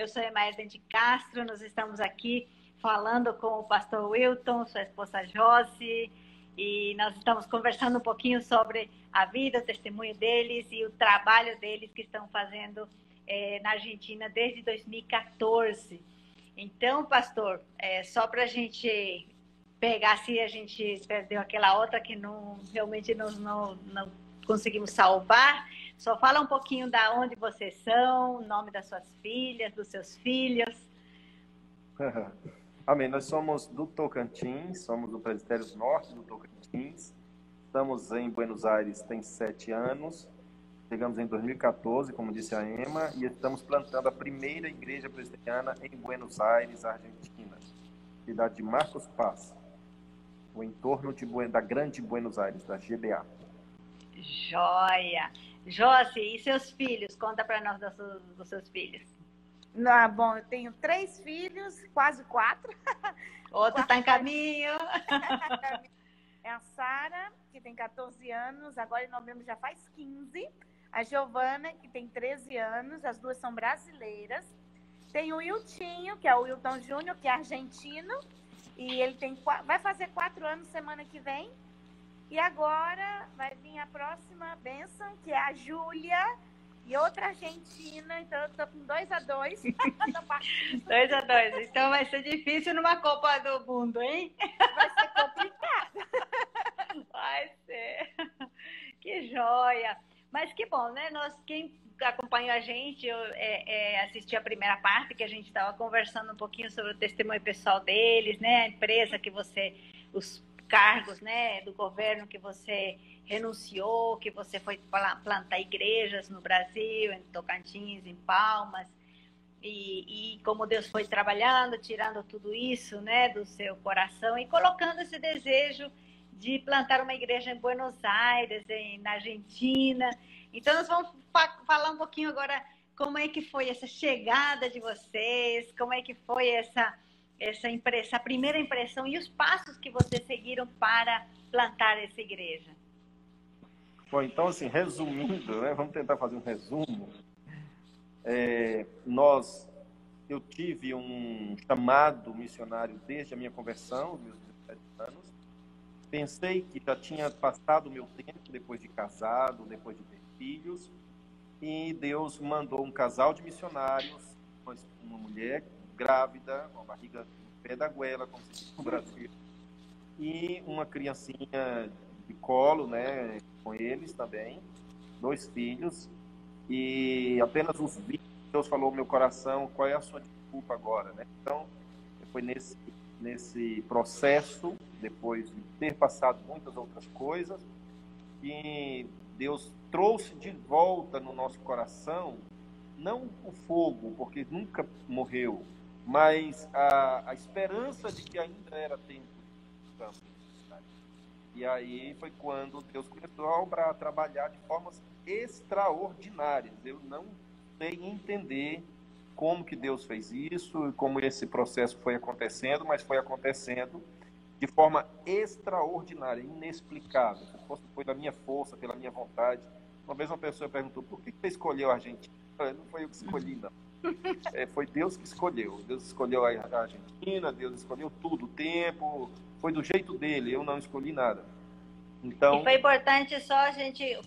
Eu sou Emaísa de Castro, nós estamos aqui falando com o pastor Wilton, sua esposa Josi, e nós estamos conversando um pouquinho sobre a vida, o testemunho deles e o trabalho deles que estão fazendo é, na Argentina desde 2014. Então, pastor, é, só para a gente pegar se a gente perdeu aquela outra que não realmente não, não, não conseguimos salvar, só fala um pouquinho da onde vocês são, nome das suas filhas, dos seus filhos. Amém. Nós somos do Tocantins, somos do Presbitério Norte do Tocantins. Estamos em Buenos Aires tem sete anos. Chegamos em 2014, como disse a Emma, e estamos plantando a primeira igreja presbiteriana em Buenos Aires, Argentina, cidade de Marcos Paz, o entorno de, da Grande Buenos Aires, da GBA. Joia! Josi, e seus filhos? Conta para nós dos, dos seus filhos. Ah, bom, eu tenho três filhos, quase quatro. Outro está em caminho. é a Sara, que tem 14 anos, agora em novembro já faz 15 a Giovana, que tem 13 anos, as duas são brasileiras. Tem o Wiltinho, que é o Wilton Júnior, que é argentino, e ele tem vai fazer quatro anos semana que vem. E agora vai vir a próxima benção, que é a Júlia, e outra argentina, então eu tô com dois a dois. dois a dois. Então vai ser difícil numa Copa do Mundo, hein? Vai ser complicado. Vai ser. Que joia. Mas que bom, né? Nós, quem acompanhou a gente, eu é, é, assisti a primeira parte, que a gente estava conversando um pouquinho sobre o testemunho pessoal deles, né? A empresa que você, os cargos, né, do governo que você renunciou, que você foi plantar igrejas no Brasil, em Tocantins, em Palmas, e, e, como Deus foi trabalhando, tirando tudo isso, né, do seu coração e colocando esse desejo de plantar uma igreja em Buenos Aires, em, na Argentina. Então, nós vamos fa falar um pouquinho agora como é que foi essa chegada de vocês, como é que foi essa, essa, essa primeira impressão e os passos que vocês seguiram para plantar essa igreja. Bom, então, assim, resumindo, né, vamos tentar fazer um resumo. É, nós, eu tive um chamado missionário desde a minha conversão, meus 17 anos, Pensei que já tinha passado o meu tempo depois de casado, depois de ter filhos, e Deus mandou um casal de missionários, uma mulher grávida, com a barriga no pé da goela, como se diz no Brasil, e uma criancinha de colo, né, com eles também, dois filhos, e apenas os vídeos, Deus falou meu coração, qual é a sua desculpa agora, né? Então, foi nesse nesse processo, depois de ter passado muitas outras coisas, que Deus trouxe de volta no nosso coração, não o fogo, porque nunca morreu, mas a, a esperança de que ainda era tempo. E aí foi quando Deus começou a obrar, a trabalhar de formas extraordinárias. Eu não sei entender como que Deus fez isso como esse processo foi acontecendo, mas foi acontecendo de forma extraordinária, inexplicável. Foi da minha força, pela minha vontade. Uma vez uma pessoa perguntou: por que você escolheu a Argentina? Não foi eu que escolhi, não. É, foi Deus que escolheu. Deus escolheu a Argentina, Deus escolheu tudo, o tempo, foi do jeito dele, eu não escolhi nada. Então... E foi importante só a gente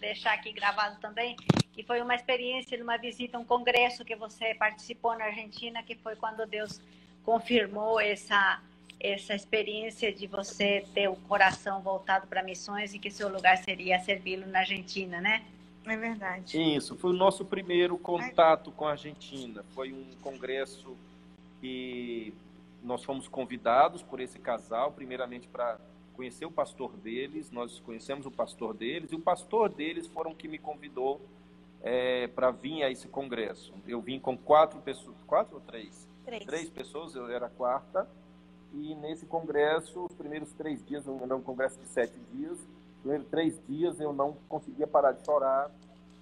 deixar aqui gravado também, que foi uma experiência numa visita, um congresso que você participou na Argentina, que foi quando Deus confirmou essa essa experiência de você ter o coração voltado para missões e que seu lugar seria servi-lo na Argentina, né? É verdade. Isso, foi o nosso primeiro contato com a Argentina. Foi um congresso que nós fomos convidados por esse casal, primeiramente para conhecer o pastor deles, nós conhecemos o pastor deles, e o pastor deles foram que me convidou é, para vir a esse congresso. Eu vim com quatro pessoas, quatro ou três? Três. Três pessoas, eu era a quarta, e nesse congresso, os primeiros três dias, não um congresso de sete dias, primeiros três dias eu não conseguia parar de chorar,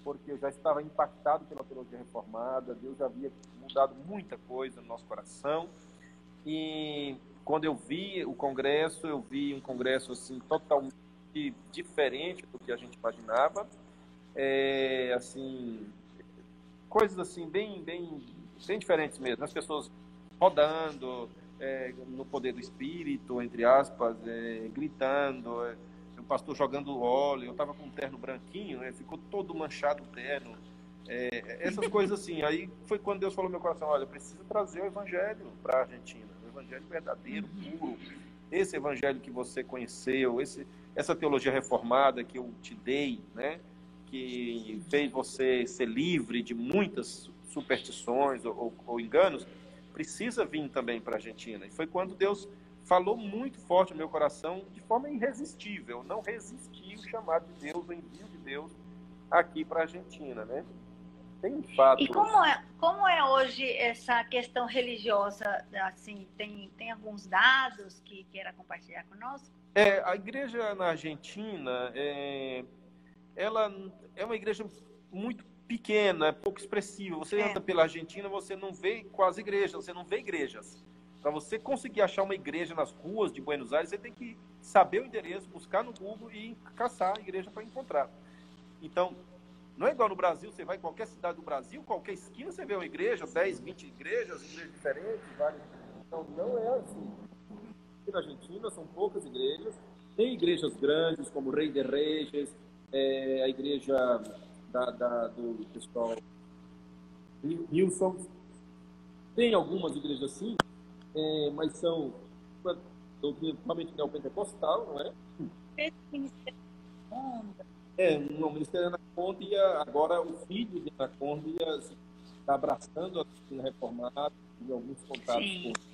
porque eu já estava impactado pela teologia reformada, Deus já havia mudado muita coisa no nosso coração, e quando eu vi o congresso, eu vi um congresso assim totalmente diferente do que a gente imaginava. É, assim, coisas assim bem, bem bem diferentes mesmo. As pessoas rodando, é, no poder do espírito, entre aspas, é, gritando, é, o pastor jogando óleo, eu estava com um terno branquinho, né, ficou todo manchado o terno. É, essas coisas assim. Aí foi quando Deus falou no meu coração: olha, precisa trazer o evangelho para a Argentina, o evangelho verdadeiro, uhum. puro. Esse evangelho que você conheceu, esse, essa teologia reformada que eu te dei, né? que fez você ser livre de muitas superstições ou, ou, ou enganos, precisa vir também para a Argentina. E foi quando Deus falou muito forte no meu coração, de forma irresistível. Não resisti o chamado de Deus, o envio de Deus aqui para a Argentina, né? Tem fato. E como é, como é hoje essa questão religiosa? Assim, tem, tem alguns dados que queira compartilhar conosco? É, a igreja na Argentina, é, ela é uma igreja muito pequena, pouco expressiva. Você é. anda pela Argentina, você não vê quase igrejas, você não vê igrejas. Para você conseguir achar uma igreja nas ruas de Buenos Aires, você tem que saber o endereço, buscar no Google e caçar a igreja para encontrar. Então, não é igual no Brasil, você vai em qualquer cidade do Brasil, qualquer esquina você vê uma igreja, 10, 20 igrejas, igrejas diferentes, várias. Então, não é assim. Aqui na Argentina são poucas igrejas. Tem igrejas grandes, como Rei de Reis, é, a igreja da, da, do pessoal Nilson. Tem algumas igrejas assim, é, mas são totalmente neopentecostal, não é? É, no Ministério Anacondia, agora o filho de Anacondia está abraçando a doutrina reformada e alguns contatos Sim. com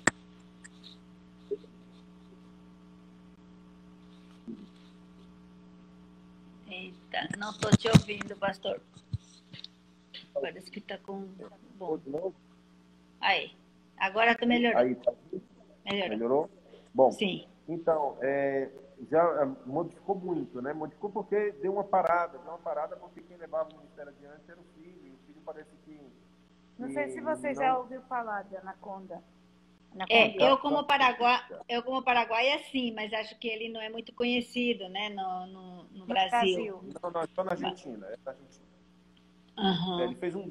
Eita, não estou te ouvindo, pastor. Parece que está com. Bom. Aí. Agora está melhorando. Aí, tá... Melhorou. Melhorou? Bom. Sim. Então, é, já é, modificou muito, né? Modificou porque deu uma parada, deu uma parada porque quem levava o ministério adiante era o filho, e o filho parece que. Não sei se você não... já ouviu falar de Anaconda. É, eu como Paraguai, eu como paraguaia sim, mas acho que ele não é muito conhecido, né, no, no, no Brasil. Não, não, só na Argentina, é na Argentina. Uhum. Ele fez um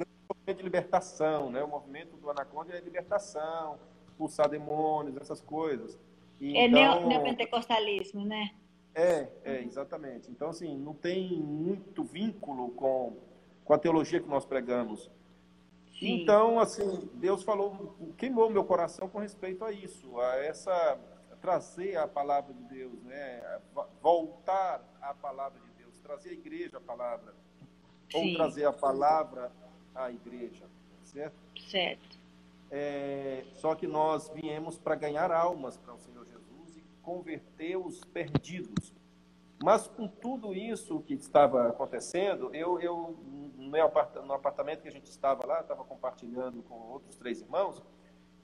de libertação, né? O movimento do Anaconda é libertação, expulsar demônios, essas coisas. E, é então, neopentecostalismo, né? É, é, exatamente. Então, assim, não tem muito vínculo com, com a teologia que nós pregamos. Sim. Então, assim, Deus falou, queimou meu coração com respeito a isso, a essa trazer a palavra de Deus, né? Voltar à palavra de Deus, trazer a igreja a palavra, Sim. ou trazer a palavra à igreja, certo? Certo. É, só que nós viemos para ganhar almas para o Senhor Jesus e converter os perdidos. Mas com tudo isso que estava acontecendo, eu, eu no apartamento que a gente estava lá, estava compartilhando com outros três irmãos,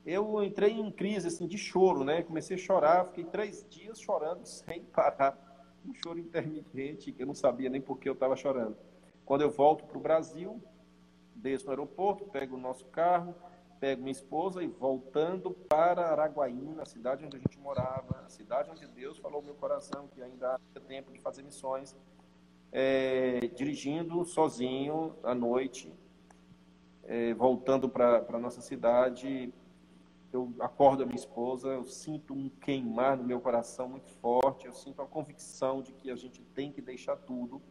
eu entrei em crise assim, de choro, né? Comecei a chorar, fiquei três dias chorando sem parar. Um choro intermitente, que eu não sabia nem por que eu estava chorando. Quando eu volto para o Brasil, desço no aeroporto, pego o nosso carro, pego minha esposa e voltando para Araguaína, a cidade onde a gente morava, a cidade onde Deus falou no meu coração que ainda há tempo de fazer missões, é, dirigindo sozinho à noite, é, voltando para a nossa cidade, eu acordo a minha esposa, eu sinto um queimar no meu coração muito forte, eu sinto a convicção de que a gente tem que deixar tudo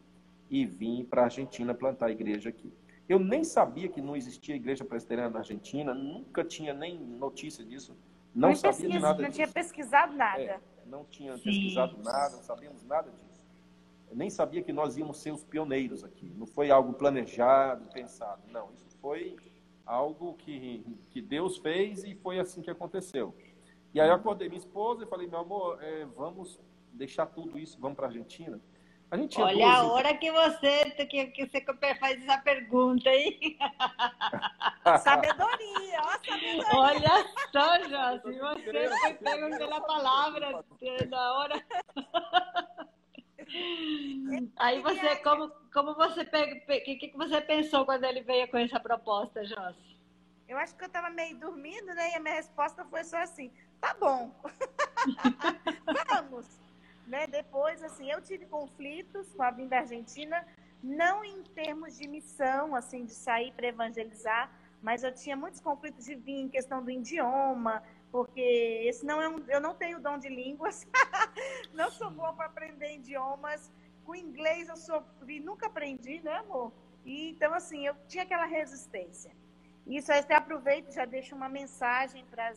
e vir para a Argentina plantar a igreja aqui. Eu nem sabia que não existia igreja presbiteriana na Argentina, nunca tinha nem notícia disso. Não, não sabia pesquisa, nada Não disso. tinha pesquisado nada. É, não tinha Sim. pesquisado nada, não sabíamos nada disso. Eu nem sabia que nós íamos ser os pioneiros aqui. Não foi algo planejado, pensado. Não, isso foi algo que, que Deus fez e foi assim que aconteceu. E aí eu acordei minha esposa e falei, meu amor, é, vamos deixar tudo isso, vamos para a Argentina? A gente Olha a hora que você, que, que você faz essa pergunta, hein? sabedoria, ó, sabedoria. Olha só, Josi, você foi pego pela palavra na hora. Aí você, como, como você pega, o que, que você pensou quando ele veio com essa proposta, Josi? Eu acho que eu estava meio dormindo, né? E a minha resposta foi só assim: tá bom, vamos. Né? Depois, assim, eu tive conflitos com a vinda da Argentina, não em termos de missão, assim, de sair para evangelizar, mas eu tinha muitos conflitos de vir em questão do idioma, porque esse não é um, eu não tenho dom de línguas, não sou boa para aprender idiomas. Com inglês eu sou, nunca aprendi, né, amor? E, então, assim, eu tinha aquela resistência. Isso aí até aproveito já deixo uma mensagem para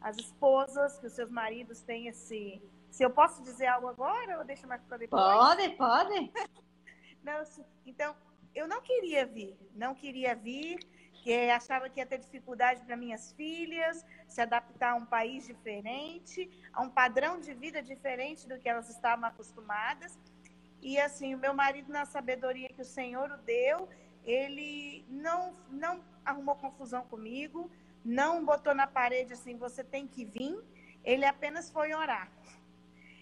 as esposas, que os seus maridos têm esse. Se eu posso dizer algo agora ou deixa mais para depois? Pode, pode. não, então, eu não queria vir, não queria vir, que achava que ia ter dificuldade para minhas filhas se adaptar a um país diferente, a um padrão de vida diferente do que elas estavam acostumadas. E assim, o meu marido, na sabedoria que o Senhor o deu, ele não, não arrumou confusão comigo, não botou na parede assim, você tem que vir. Ele apenas foi orar.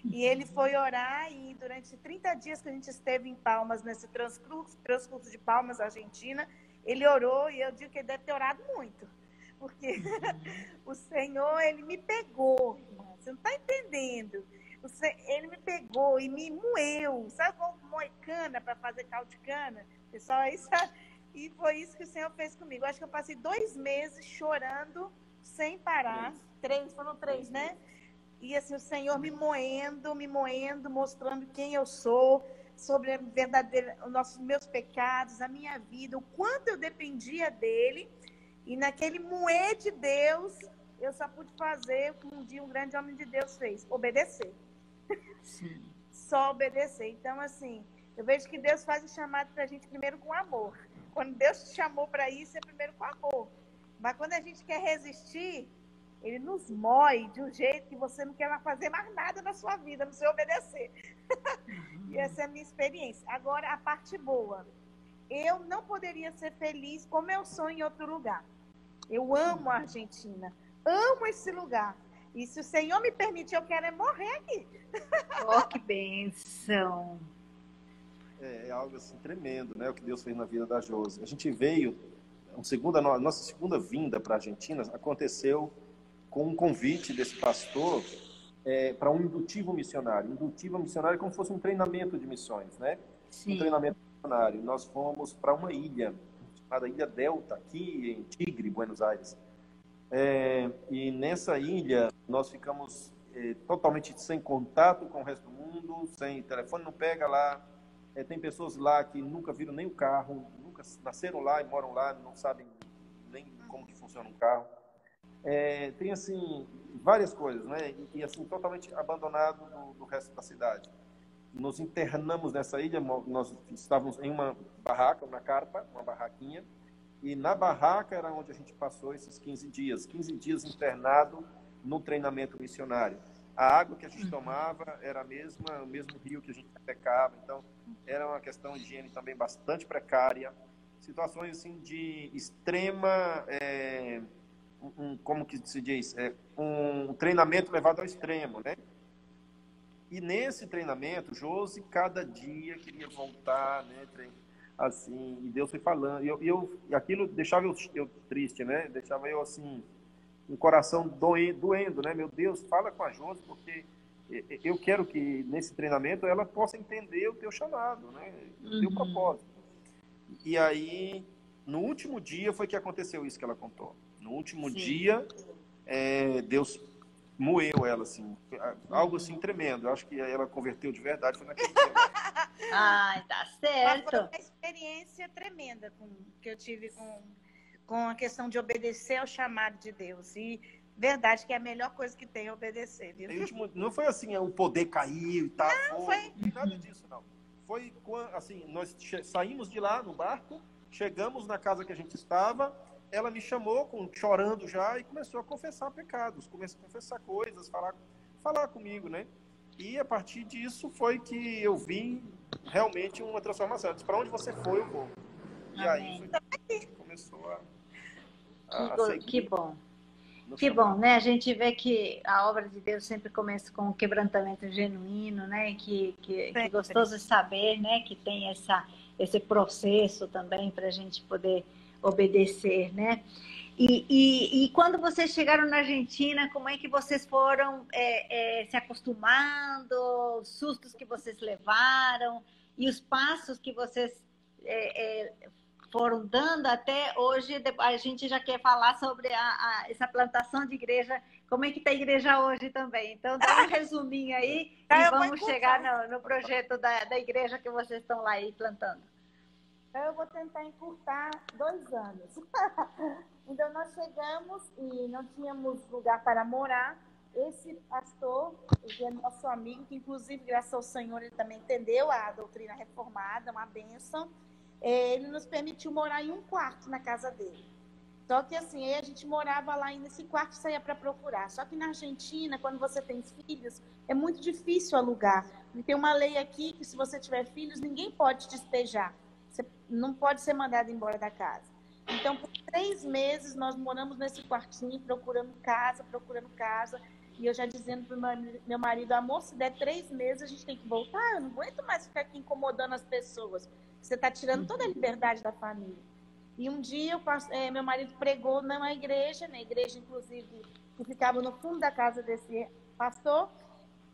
E ele foi orar e durante 30 dias que a gente esteve em Palmas, nesse transcurso, transcurso de Palmas, Argentina, ele orou e eu digo que ele deve ter orado muito. Porque o Senhor, ele me pegou, você não está entendendo. Ele me pegou e me moeu, sabe como moicana para fazer caldo de cana? Pessoal, é isso, e foi isso que o Senhor fez comigo. acho que eu passei dois meses chorando sem parar. Três, três foram três, né? E assim, o Senhor me moendo, me moendo, mostrando quem eu sou, sobre a verdadeira, os nossos meus pecados, a minha vida, o quanto eu dependia dele. E naquele moer de Deus, eu só pude fazer o que um dia um grande homem de Deus fez: obedecer. Sim. só obedecer. Então, assim, eu vejo que Deus faz o chamado para a gente primeiro com amor. Quando Deus te chamou para isso, é primeiro com amor. Mas quando a gente quer resistir, ele nos moe de um jeito que você não quer fazer mais nada na sua vida, não sei obedecer. Uhum. e essa é a minha experiência. Agora, a parte boa. Eu não poderia ser feliz como eu sou em outro lugar. Eu amo a Argentina. Amo esse lugar. E se o Senhor me permitir, eu quero é morrer aqui. Oh, que benção! é, é, algo assim tremendo, né? O que Deus fez na vida da Josi. A gente veio, segunda, a nossa segunda vinda para a Argentina aconteceu com um convite desse pastor é, para um indutivo missionário. Indutivo missionário é como se fosse um treinamento de missões, né? Sim. Um treinamento missionário. Nós fomos para uma ilha chamada Ilha Delta, aqui em Tigre, Buenos Aires. É, e nessa ilha nós ficamos é, totalmente sem contato com o resto do mundo, sem telefone, não pega lá, é, tem pessoas lá que nunca viram nem o carro, nunca nasceram lá e moram lá, não sabem nem como que funciona um carro. É, tem assim várias coisas, né? E, e assim totalmente abandonado do, do, resto da cidade. Nos internamos nessa ilha, nós estávamos em uma barraca, uma carpa, uma barraquinha, e na barraca era onde a gente passou esses 15 dias, 15 dias internado no treinamento missionário. A água que a gente uhum. tomava era a mesma, o mesmo rio que a gente pecava, então era uma questão de higiene também bastante precária. Situações assim de extrema, é, um, como que se diz, é, um treinamento levado ao extremo, né? E nesse treinamento, Josi cada dia queria voltar, né? Assim, e Deus foi falando. E eu, eu, aquilo deixava eu, eu triste, né? Deixava eu assim, um coração doendo, né? Meu Deus, fala com a Josi, porque eu quero que nesse treinamento ela possa entender o teu chamado, né? O teu uhum. propósito. E aí, no último dia foi que aconteceu isso que ela contou. No último Sim. dia, é, Deus moeu ela, assim. Algo assim tremendo. Eu acho que ela converteu de verdade, foi naquele dia. Ai, tá certo. Foi uma experiência tremenda com, que eu tive com com a questão de obedecer ao chamado de Deus. E verdade que é a melhor coisa que tem é obedecer, viu? Não foi assim, o poder caiu e tal. Não, foi. Nada disso, não. Foi assim, nós saímos de lá no barco, chegamos na casa que a gente estava, ela me chamou com, chorando já e começou a confessar pecados, começou a confessar coisas, falar, falar comigo, né? E a partir disso foi que eu vi realmente uma transformação. Para onde você foi, eu vou. E Amém. aí foi, começou a que, que bom. Que bom, né? A gente vê que a obra de Deus sempre começa com um quebrantamento genuíno, né? Que, que, que gostoso de saber, né? Que tem essa, esse processo também para a gente poder obedecer, né? E, e, e, quando vocês chegaram na Argentina, como é que vocês foram é, é, se acostumando, os sustos que vocês levaram e os passos que vocês é, é foram dando até hoje. A gente já quer falar sobre a, a, essa plantação de igreja, como é que está a igreja hoje também. Então, dá um resuminho aí e vamos chegar no, no projeto da, da igreja que vocês estão lá aí plantando. Então, eu vou tentar encurtar dois anos. então, nós chegamos e não tínhamos lugar para morar. Esse pastor, ele é nosso amigo, que inclusive, graças ao Senhor, ele também entendeu a doutrina reformada, uma bênção. É, ele nos permitiu morar em um quarto na casa dele. Só que assim, aí a gente morava lá e nesse quarto saía para procurar. Só que na Argentina, quando você tem filhos, é muito difícil alugar. E tem uma lei aqui que se você tiver filhos, ninguém pode despejar. Você não pode ser mandado embora da casa. Então, por três meses, nós moramos nesse quartinho, procurando casa, procurando casa. E eu já dizendo para meu marido, amor, se der três meses, a gente tem que voltar. Eu não aguento mais ficar aqui incomodando as pessoas. Você está tirando toda a liberdade da família. E um dia, eu, é, meu marido pregou numa igreja, na igreja, inclusive, que ficava no fundo da casa desse pastor.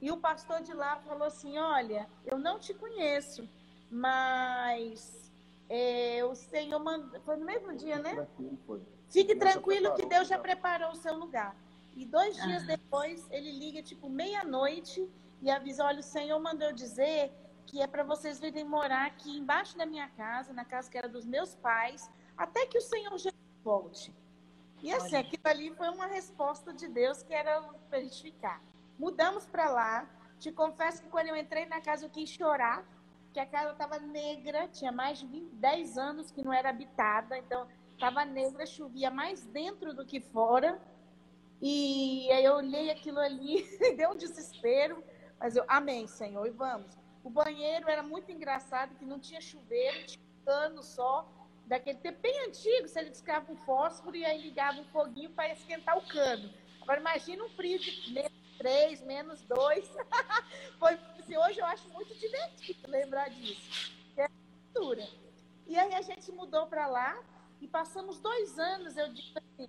E o pastor de lá falou assim: Olha, eu não te conheço, mas é, o Senhor mandou. Foi no mesmo dia, né? Fique tranquilo que Deus já preparou o seu lugar. E dois dias depois, ele liga, tipo, meia-noite, e avisa: olha, o Senhor mandou dizer que é para vocês virem morar aqui embaixo da minha casa, na casa que era dos meus pais, até que o Senhor já volte. E assim, aquilo ali foi uma resposta de Deus que era para a gente ficar. Mudamos para lá. Te confesso que quando eu entrei na casa eu quis chorar, que a casa estava negra, tinha mais de 20, 10 anos que não era habitada, então estava negra, chovia mais dentro do que fora. E aí eu olhei aquilo ali, deu um desespero, mas eu, amém, Senhor, e vamos. O banheiro era muito engraçado, que não tinha chuveiro, tinha um cano só, daquele tempo bem antigo, você descava um fósforo e aí ligava um foguinho para esquentar o cano. Agora imagina um frio de menos 3, menos 2. Foi assim, hoje eu acho muito divertido lembrar disso. É cultura. E aí a gente mudou para lá e passamos dois anos, eu digo assim,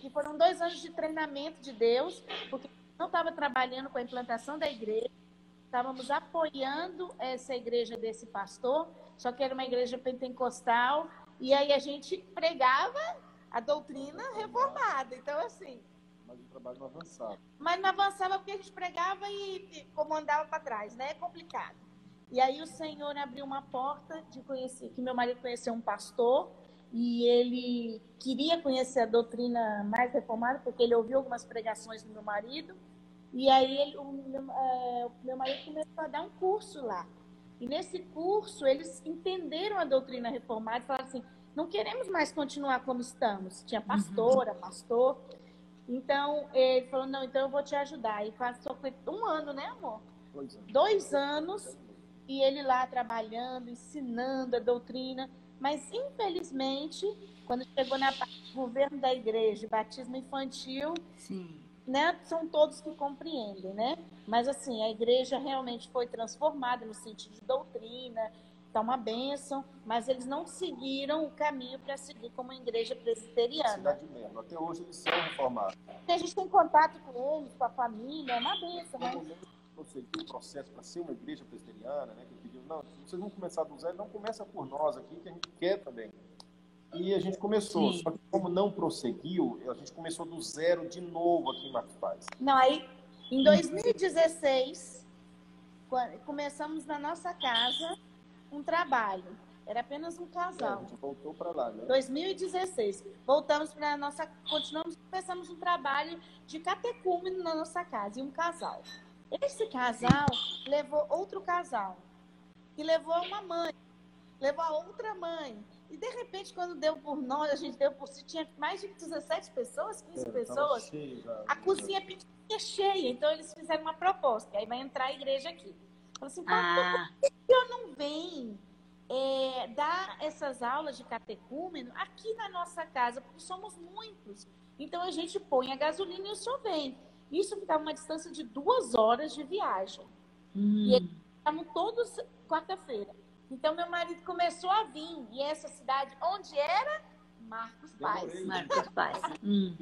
que foram dois anos de treinamento de Deus, porque não estava trabalhando com a implantação da igreja, estávamos apoiando essa igreja desse pastor, só que era uma igreja pentecostal, e aí a gente pregava a doutrina reformada. Então, assim, mas o trabalho não avançava. Mas não avançava porque a gente pregava e, e comandava para trás, né? É complicado. E aí o Senhor abriu uma porta de conhecer, que meu marido conheceu um pastor e ele queria conhecer a doutrina mais reformada, porque ele ouviu algumas pregações do meu marido. E aí ele, o, meu, é, o meu marido começou a dar um curso lá. E nesse curso eles entenderam a doutrina reformada e falaram assim: não queremos mais continuar como estamos. Tinha pastora, pastor. Então, ele falou, não, então eu vou te ajudar. E passou um ano, né, amor? Dois anos. Dois anos, e ele lá trabalhando, ensinando a doutrina. Mas, infelizmente, quando chegou na parte do governo da igreja, batismo infantil, Sim. Né, são todos que compreendem, né? Mas, assim, a igreja realmente foi transformada no sentido de doutrina, está uma bênção, mas eles não seguiram o caminho para seguir como igreja presbiteriana. Mesmo. Até hoje eles são reformados. a gente tem contato com eles, com a família, é uma bênção. Você tem um processo para ser uma igreja presbiteriana, né? Que pediu, não, vocês vão começar do zero, não começa por nós aqui, que a gente quer também. E a gente começou, Sim. só que como não prosseguiu, a gente começou do zero de novo aqui em Marcos Paz. Não, aí em 2016, começamos na nossa casa um trabalho. Era apenas um casal. É, a gente voltou para lá, né? 2016. Voltamos para a nossa. Continuamos, começamos um trabalho de catecúmeno na nossa casa, e um casal. Esse casal levou outro casal, que levou uma mãe, levou a outra mãe. E de repente, quando deu por nós, a gente deu por si, tinha mais de 17 pessoas, 15 é, pessoas. Cheio, a cozinha pequena cheia. Então eles fizeram uma proposta. Aí vai entrar a igreja aqui. Falei assim, ah. por que eu não venho é, dar essas aulas de catecúmeno aqui na nossa casa? Porque somos muitos. Então a gente põe a gasolina e o senhor vem. Isso ficava uma distância de duas horas de viagem. Hum. E estavam todos quarta-feira. Então meu marido começou a vir. E essa cidade, onde era? Marcos Paz. Marcos Paz. hum.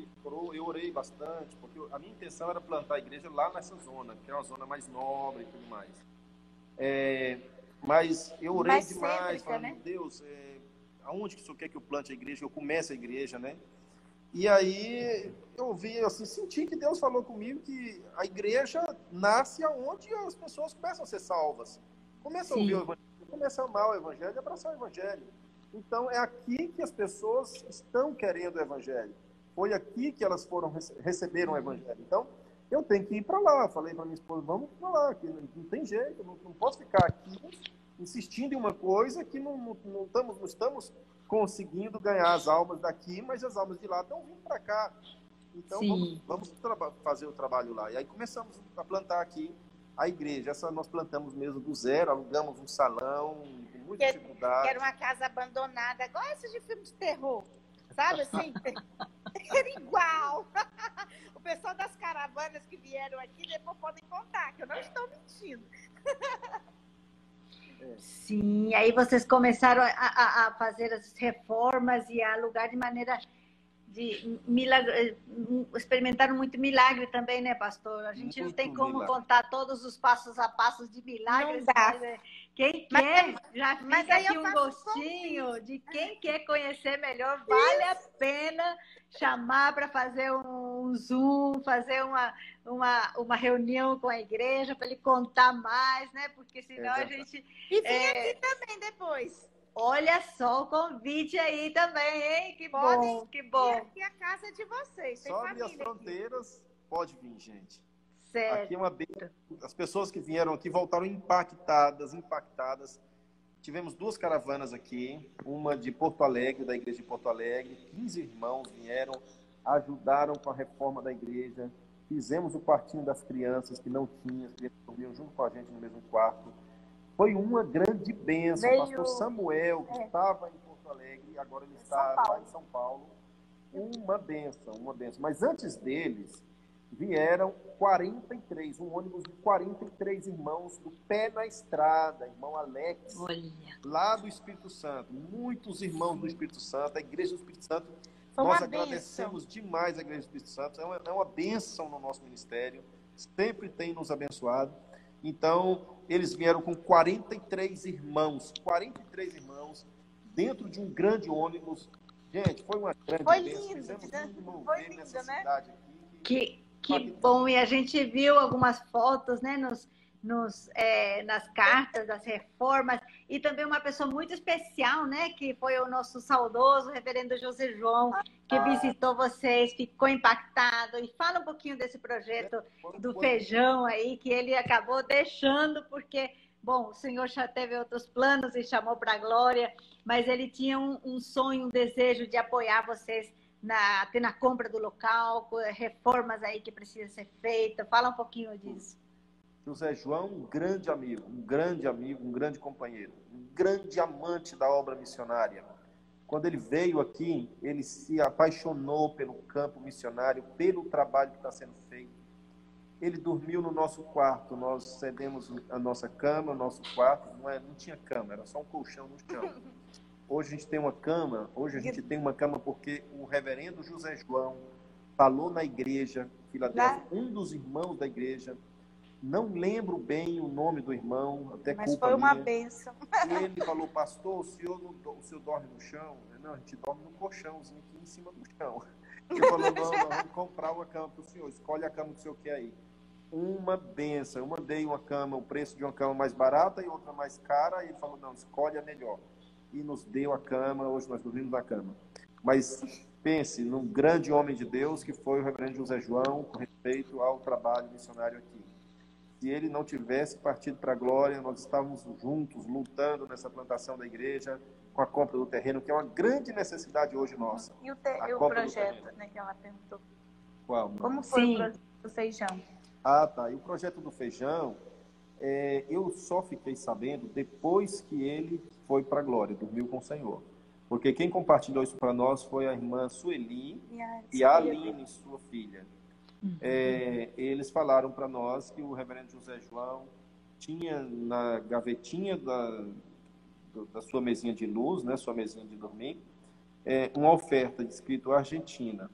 Eu orei bastante, porque a minha intenção era plantar a igreja lá nessa zona, que é uma zona mais nobre e tudo mais. É, mas eu orei mais demais, cêntrica, falando, né? Deus, é, aonde que o senhor quer que eu plante a igreja, que eu comece a igreja, né? E aí eu vi, assim, senti que Deus falou comigo que a igreja nasce aonde as pessoas começam a ser salvas. Começam Sim. a ouvir o evangelho, começam a amar o evangelho, abraçar o evangelho. Então é aqui que as pessoas estão querendo o evangelho. Foi aqui que elas foram receberam o evangelho. Então eu tenho que ir para lá. Falei para minha esposa, vamos para lá, que não, não tem jeito, não, não, posso ficar aqui insistindo em uma coisa que não, não, não, estamos, não estamos conseguindo ganhar as almas daqui, mas as almas de lá estão vindo para cá. Então Sim. vamos, vamos fazer o trabalho lá. E aí começamos a plantar aqui a igreja. Essa nós plantamos mesmo do zero, alugamos um salão, com muita que, dificuldade. Que era uma casa abandonada, igual essa de filme de terror. Sabe assim? era igual. O pessoal das caravanas que vieram aqui depois podem contar, que eu não estou mentindo. Sim, aí vocês começaram a, a, a fazer as reformas e a alugar de maneira de milagre, experimentaram muito milagre também, né, pastor? A gente muito não tem como milagre. contar todos os passos a passos de milagres. Mas, é, quem mas, quer, já fica aqui um gostinho de quem quer conhecer melhor, vale a pena chamar para fazer um Zoom, fazer uma, uma, uma reunião com a igreja para ele contar mais, né? Porque senão a gente. E vem é... aqui também depois. Olha só o convite aí também, hein? Que Podem bom, que bom. aqui a casa é de vocês. Sobre as fronteiras, aqui. pode vir, gente. Certo. Aqui é uma As pessoas que vieram aqui voltaram impactadas, impactadas. Tivemos duas caravanas aqui, uma de Porto Alegre, da igreja de Porto Alegre. 15 irmãos vieram, ajudaram com a reforma da igreja. Fizemos o quartinho das crianças que não tinham, as crianças dormiam junto com a gente no mesmo quarto foi uma grande bênção. Veio... Pastor Samuel, que é. estava em Porto Alegre, agora ele está lá em São Paulo. Uma bênção, uma bênção. Mas antes deles, vieram 43, um ônibus de 43 irmãos do pé na estrada, irmão Alex, Olha. lá do Espírito Santo. Muitos irmãos do Espírito Santo, a Igreja do Espírito Santo. Foi nós agradecemos benção. demais a Igreja do Espírito Santo, é uma, é uma bênção no nosso ministério, sempre tem nos abençoado. Então, eles vieram com 43 irmãos, 43 irmãos, dentro de um grande ônibus. Gente, foi uma grande Foi lindo, né? foi lindo, né? Aqui, que, que bom, e a gente viu algumas fotos, né, nos, nos, é, nas cartas das reformas, e também uma pessoa muito especial, né, que foi o nosso saudoso reverendo José João, que ah. visitou vocês, ficou impactado, e fala um pouquinho desse projeto do feijão aí, que ele acabou deixando, porque, bom, o senhor já teve outros planos e chamou para a glória, mas ele tinha um, um sonho, um desejo de apoiar vocês na, até na compra do local, reformas aí que precisa ser feita. Fala um pouquinho disso. José João, um grande amigo, um grande amigo, um grande companheiro, um grande amante da obra missionária. Quando ele veio aqui, ele se apaixonou pelo campo missionário, pelo trabalho que está sendo feito. Ele dormiu no nosso quarto, nós cedemos a nossa cama, o nosso quarto, não, é, não tinha cama, era só um colchão no chão. Hoje a gente tem uma cama, hoje a gente tem uma cama porque o reverendo José João falou na igreja, Filadélfia, um dos irmãos da igreja, não lembro bem o nome do irmão, até Mas foi uma minha. bênção. Ele falou, pastor, o senhor, não, o senhor dorme no chão? Não, a gente dorme no colchãozinho aqui em cima do chão. Ele falou, não, não, vamos comprar uma cama para o senhor, escolhe a cama que o senhor quer aí. Uma benção. Eu mandei uma cama, o preço de uma cama mais barata e outra mais cara, e ele falou, não, escolhe a melhor. E nos deu a cama, hoje nós dormimos na cama. Mas pense num grande homem de Deus que foi o reverendo José João, com respeito ao trabalho missionário aqui se ele não tivesse partido para a glória, nós estávamos juntos, lutando nessa plantação da igreja, com a compra do terreno, que é uma grande necessidade hoje nossa. E o, te, e o projeto, né, que ela perguntou? Qual? Como foi Sim. o projeto do feijão? Ah, tá. E o projeto do feijão, é, eu só fiquei sabendo depois que ele foi para a glória, dormiu com o Senhor. Porque quem compartilhou isso para nós foi a irmã Sueli e a, e a Aline, sua filha. Uhum. É, eles falaram para nós que o reverendo José João tinha na gavetinha da, da sua mesinha de luz, né, sua mesinha de dormir, é, uma oferta de escrito Argentina.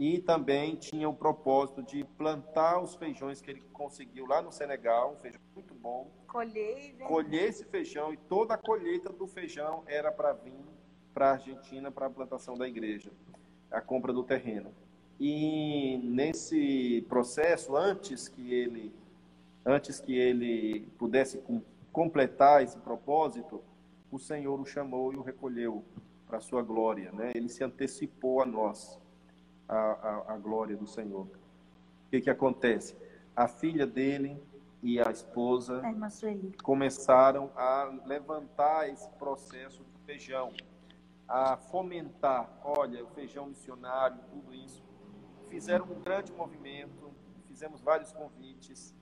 E também tinha o propósito de plantar os feijões que ele conseguiu lá no Senegal, um feijão muito bom. Colher, Colher esse feijão e toda a colheita do feijão era para vir para a Argentina para a plantação da igreja, a compra do terreno. E nesse processo, antes que ele, antes que ele pudesse completar esse propósito, o Senhor o chamou e o recolheu para a sua glória. Né? Ele se antecipou a nós, a, a, a glória do Senhor. O que, que acontece? A filha dele e a esposa a começaram a levantar esse processo do feijão, a fomentar, olha, o feijão missionário, tudo isso. Fizeram um grande movimento, fizemos vários convites.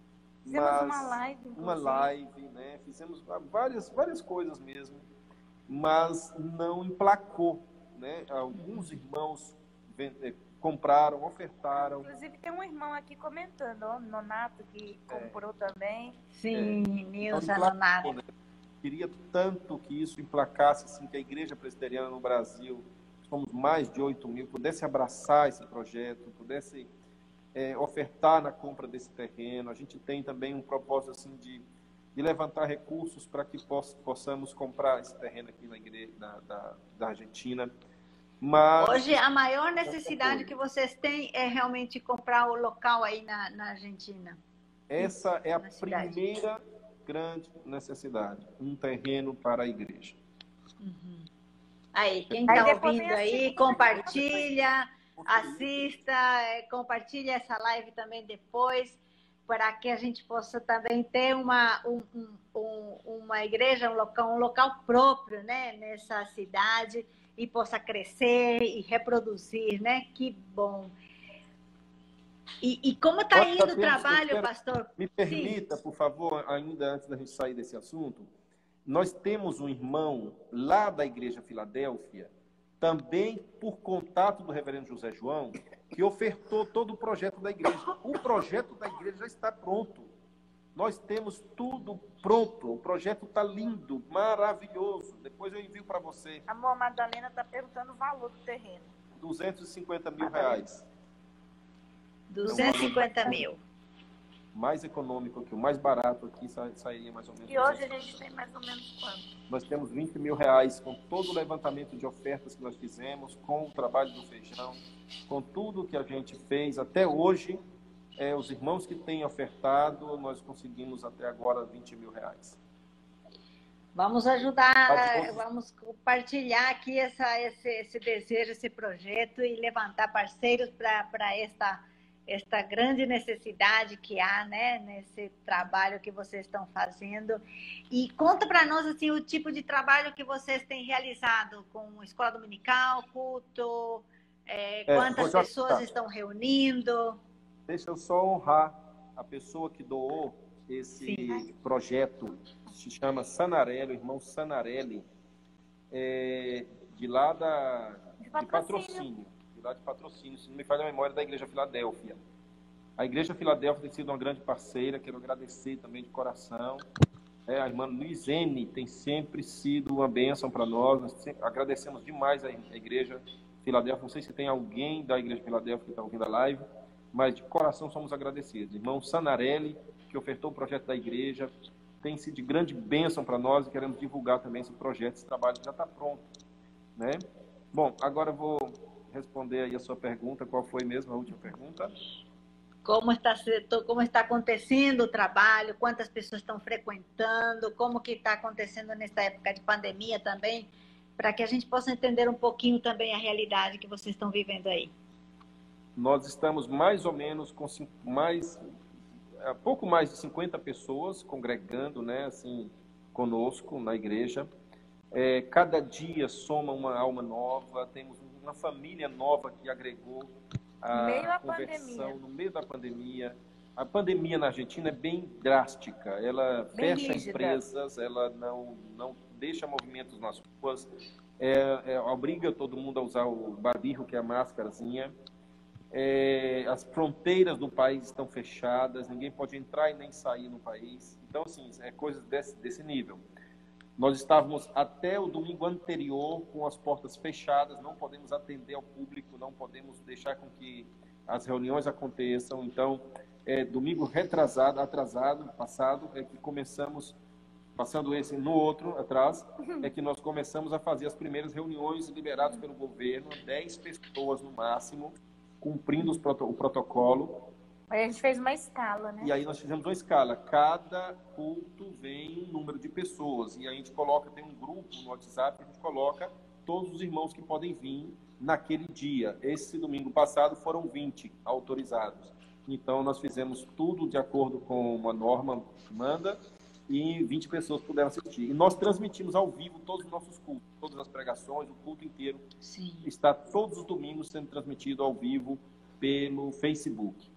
Fizemos mas, uma live. Uma live, né? Fizemos várias, várias coisas mesmo, mas não emplacou, né? Alguns irmãos eh, compraram, ofertaram. Inclusive tem um irmão aqui comentando, ó, Nonato, que é. comprou é. também. Sim, é. Nilson então, Nonato. Né? Queria tanto que isso emplacasse, assim, que a Igreja Presbiteriana no Brasil, somos mais de 8 mil, pudesse abraçar esse projeto, pudesse é, ofertar na compra desse terreno. A gente tem também um propósito assim de, de levantar recursos para que poss, possamos comprar esse terreno aqui na igreja da, da, da Argentina. Mas... Hoje, a maior necessidade que vocês têm é realmente comprar o local aí na, na Argentina. Essa é a primeira grande necessidade, um terreno para a igreja. Uhum. Aí, quem está ouvindo aí, compartilha, assista, é, compartilhe essa live também depois, para que a gente possa também ter uma, um, um, uma igreja, um local, um local próprio né, nessa cidade e possa crescer e reproduzir, né? Que bom. E, e como está indo o trabalho, quero, pastor? Me permita, Sim. por favor, ainda antes da gente sair desse assunto, nós temos um irmão lá da Igreja Filadélfia, também por contato do reverendo José João, que ofertou todo o projeto da igreja. O projeto da igreja já está pronto. Nós temos tudo pronto. O projeto está lindo, maravilhoso. Depois eu envio para você. Amor, a Madalena está perguntando o valor do terreno. 250 mil reais. 250 é mil. Mais econômico aqui, o mais barato aqui sairia mais ou menos. E hoje a gente tem mais ou menos quanto? Nós temos 20 mil reais com todo o levantamento de ofertas que nós fizemos, com o trabalho do feijão, com tudo que a gente fez até hoje é, os irmãos que têm ofertado, nós conseguimos até agora 20 mil reais. Vamos ajudar, vamos compartilhar aqui essa, esse, esse desejo, esse projeto e levantar parceiros para esta, esta grande necessidade que há né, nesse trabalho que vocês estão fazendo. E conta para nós assim, o tipo de trabalho que vocês têm realizado com escola dominical, culto, é, quantas é, pessoas estão reunindo. Deixa eu só honrar a pessoa que doou esse Sim. projeto, se chama Sanarelli, o irmão Sanarelli, é, de lá da, de patrocínio. de patrocínio. De lá de patrocínio, se não me falha a memória, da Igreja Filadélfia. A Igreja Filadélfia tem sido uma grande parceira, quero agradecer também de coração. É, a irmã Luizene tem sempre sido uma bênção para nós, nós sempre, agradecemos demais a, a Igreja Filadélfia. Não sei se tem alguém da Igreja Filadélfia que está ouvindo a live, mas de coração somos agradecidos. Irmão Sanarelli, que ofertou o projeto da igreja, tem sido de grande bênção para nós e queremos divulgar também esse projeto, esse trabalho que já está pronto. Né? Bom, agora vou responder aí a sua pergunta. Qual foi mesmo a última pergunta? Como está, como está acontecendo o trabalho, quantas pessoas estão frequentando, como que está acontecendo nessa época de pandemia também, para que a gente possa entender um pouquinho também a realidade que vocês estão vivendo aí nós estamos mais ou menos com mais é, pouco mais de 50 pessoas congregando, né, assim, conosco na igreja. É, cada dia soma uma alma nova, temos uma família nova que agregou a meio conversão pandemia. no meio da pandemia. A pandemia na Argentina é bem drástica, ela bem fecha rígida. empresas, ela não, não deixa movimentos nas ruas, é, é, obriga todo mundo a usar o barbijo, que é a máscarazinha é, as fronteiras do país estão fechadas, ninguém pode entrar e nem sair no país. Então, assim, é coisas desse, desse nível. Nós estávamos até o domingo anterior com as portas fechadas, não podemos atender ao público, não podemos deixar com que as reuniões aconteçam. Então, é, domingo retrasado, atrasado, passado, é que começamos passando esse no outro atrás, é que nós começamos a fazer as primeiras reuniões liberadas pelo governo, 10 pessoas no máximo, cumprindo o protocolo. Aí a gente fez uma escala, né? E aí nós fizemos uma escala. Cada culto vem um número de pessoas. E a gente coloca, tem um grupo no WhatsApp, a gente coloca todos os irmãos que podem vir naquele dia. Esse domingo passado foram 20 autorizados. Então nós fizemos tudo de acordo com uma norma que manda e 20 pessoas puderam assistir. E nós transmitimos ao vivo todos os nossos cultos, todas as pregações, o culto inteiro Sim. está todos os domingos sendo transmitido ao vivo pelo Facebook,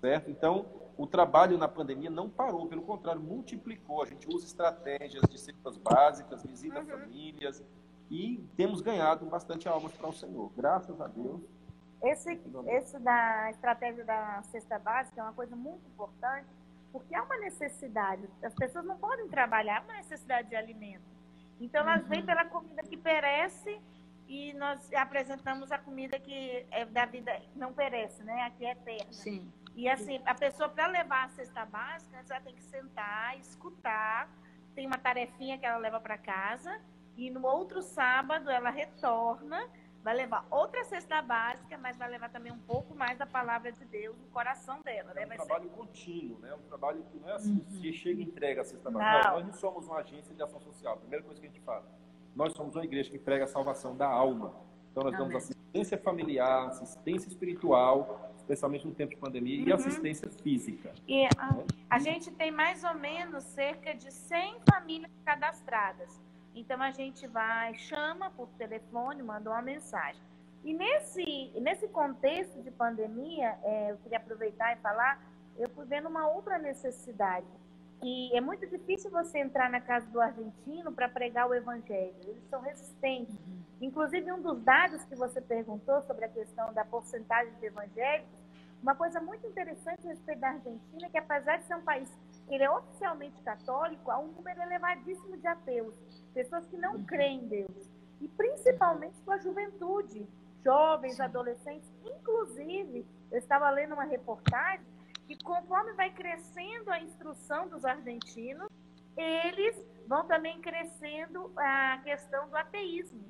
certo? Então, o trabalho na pandemia não parou, pelo contrário, multiplicou. A gente usa estratégias de cestas básicas, visita uhum. famílias e temos ganhado bastante almas para o Senhor, graças a Deus. Esse, esse da estratégia da cesta básica é uma coisa muito importante, porque há uma necessidade. As pessoas não podem trabalhar, há uma necessidade de alimento. Então, elas uhum. vêm pela comida que perece e nós apresentamos a comida que é da vida não perece, né? Aqui é eterna. Sim. E assim, a pessoa, para levar a cesta básica, ela tem que sentar, escutar. Tem uma tarefinha que ela leva para casa. E no outro sábado, ela retorna vai levar outra cesta básica, mas vai levar também um pouco mais da palavra de Deus no coração dela. Né? É um vai trabalho ser... contínuo, né? Um trabalho que não é assim, uhum. se chega e entrega a cesta básica. Não. nós não somos uma agência de ação social. Primeira coisa que a gente fala. Nós somos uma igreja que prega a salvação da alma. Então nós Amém. damos assistência familiar, assistência espiritual, especialmente no tempo de pandemia, uhum. e assistência física. E a, né? a gente tem mais ou menos cerca de 100 famílias cadastradas. Então a gente vai, chama por telefone, manda uma mensagem. E nesse, nesse contexto de pandemia, é, eu queria aproveitar e falar, eu fui vendo uma outra necessidade. E é muito difícil você entrar na casa do argentino para pregar o evangelho. Eles são resistentes. Uhum. Inclusive, um dos dados que você perguntou sobre a questão da porcentagem de evangélicos, uma coisa muito interessante a respeito da Argentina é que, apesar de ser um país que ele é oficialmente católico, há um número elevadíssimo de ateus pessoas que não creem em Deus. E principalmente com a juventude, jovens, adolescentes. Inclusive, eu estava lendo uma reportagem que conforme vai crescendo a instrução dos argentinos, eles vão também crescendo a questão do ateísmo.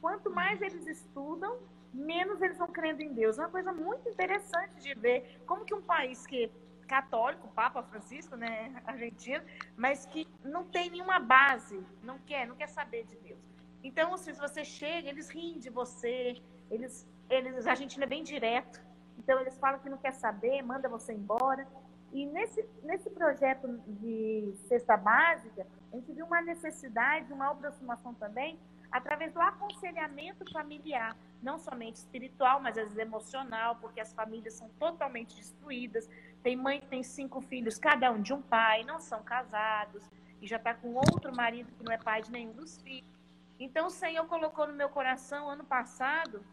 Quanto mais eles estudam, menos eles vão crendo em Deus. É uma coisa muito interessante de ver como que um país que católico, Papa Francisco, né, argentino, mas que não tem nenhuma base, não quer, não quer saber de Deus. Então, assim, se você chega, eles riem de você, eles, eles, a Argentina é bem direto, então eles falam que não quer saber, manda você embora. E nesse, nesse projeto de cesta básica, a gente viu uma necessidade, uma aproximação também, através do aconselhamento familiar, não somente espiritual, mas às vezes emocional, porque as famílias são totalmente destruídas, tem mãe que tem cinco filhos, cada um de um pai, não são casados, e já está com outro marido que não é pai de nenhum dos filhos. Então, o Senhor colocou no meu coração, ano passado,